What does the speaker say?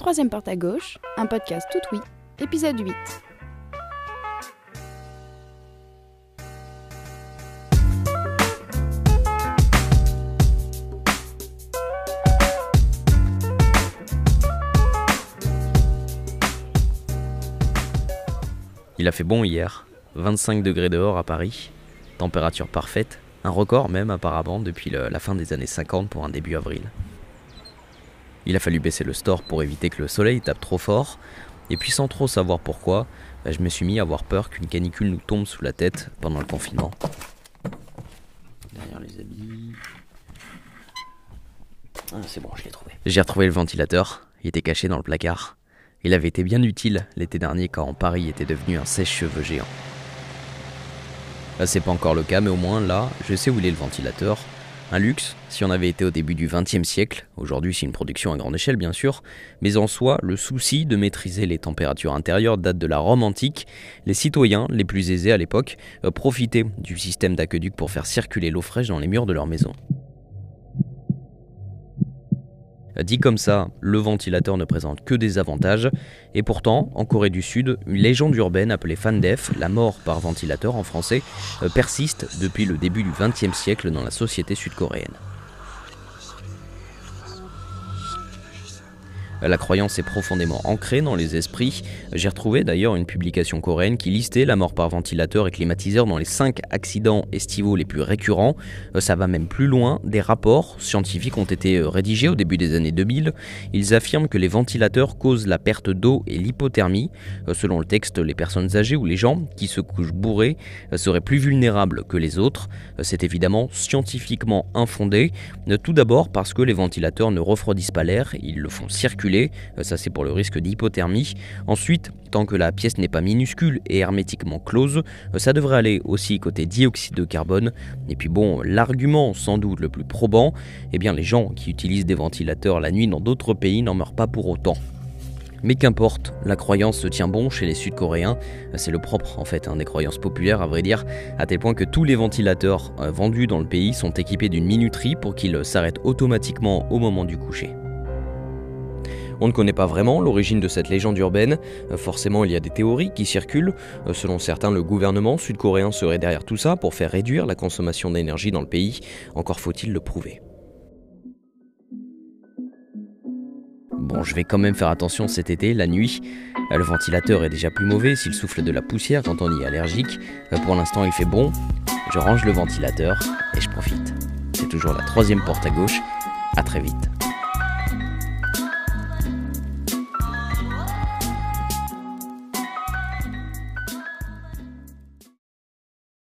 Troisième porte à gauche, un podcast tout oui, épisode 8. Il a fait bon hier, 25 degrés dehors à Paris, température parfaite, un record même apparemment depuis la fin des années 50 pour un début avril. Il a fallu baisser le store pour éviter que le soleil tape trop fort, et puis sans trop savoir pourquoi, bah, je me suis mis à avoir peur qu'une canicule nous tombe sous la tête pendant le confinement. Derrière les habits. Ah, c'est bon, je l'ai trouvé. J'ai retrouvé le ventilateur, il était caché dans le placard. Il avait été bien utile l'été dernier quand Paris était devenu un sèche-cheveux géant. Là, c'est pas encore le cas, mais au moins là, je sais où il est le ventilateur. Un luxe, si on avait été au début du XXe siècle. Aujourd'hui, c'est une production à grande échelle, bien sûr. Mais en soi, le souci de maîtriser les températures intérieures date de la Rome antique. Les citoyens, les plus aisés à l'époque, euh, profitaient du système d'aqueduc pour faire circuler l'eau fraîche dans les murs de leur maison. Dit comme ça, le ventilateur ne présente que des avantages, et pourtant, en Corée du Sud, une légende urbaine appelée Fandef, la mort par ventilateur en français, euh, persiste depuis le début du XXe siècle dans la société sud-coréenne. La croyance est profondément ancrée dans les esprits. J'ai retrouvé d'ailleurs une publication coréenne qui listait la mort par ventilateur et climatiseur dans les 5 accidents estivaux les plus récurrents. Euh, Ça va même plus loin. Des rapports scientifiques ont été euh, rédigés au début des années 2000. Ils affirment que les ventilateurs causent la perte d'eau et l'hypothermie. Euh, Selon le texte, les personnes âgées ou les gens qui se couchent bourrés seraient plus vulnérables que les autres. C'est évidemment scientifiquement infondé. Tout d'abord parce que les ventilateurs ne refroidissent pas l'air, ils le font circuler. Euh, Ça c'est pour le risque d'hypothermie. Ensuite, tant que la pièce n'est pas minuscule et hermétiquement close, euh, ça devrait aller aussi côté dioxyde de carbone. Et puis bon, l'argument sans doute le plus probant, eh bien les gens qui utilisent des ventilateurs la nuit dans d'autres pays n'en meurent pas pour autant. Mais qu'importe, la croyance se tient bon chez les Sud-Coréens, c'est le propre en fait hein, des croyances populaires à vrai dire, à tel point que tous les ventilateurs euh, vendus dans le pays sont équipés d'une minuterie pour qu'ils s'arrêtent automatiquement au moment du coucher. On ne connaît pas vraiment l'origine de cette légende urbaine, Euh, forcément il y a des théories qui circulent, Euh, selon certains le gouvernement sud-coréen serait derrière tout ça pour faire réduire la consommation d'énergie dans le pays, encore faut-il le prouver. Bon, je vais quand même faire attention cet été, la nuit. Euh, Le ventilateur est déjà plus mauvais s'il souffle de la poussière quand on y est allergique. Pour l'instant, il fait bon. Je range le ventilateur et je profite. C'est toujours la troisième porte à gauche. À très vite.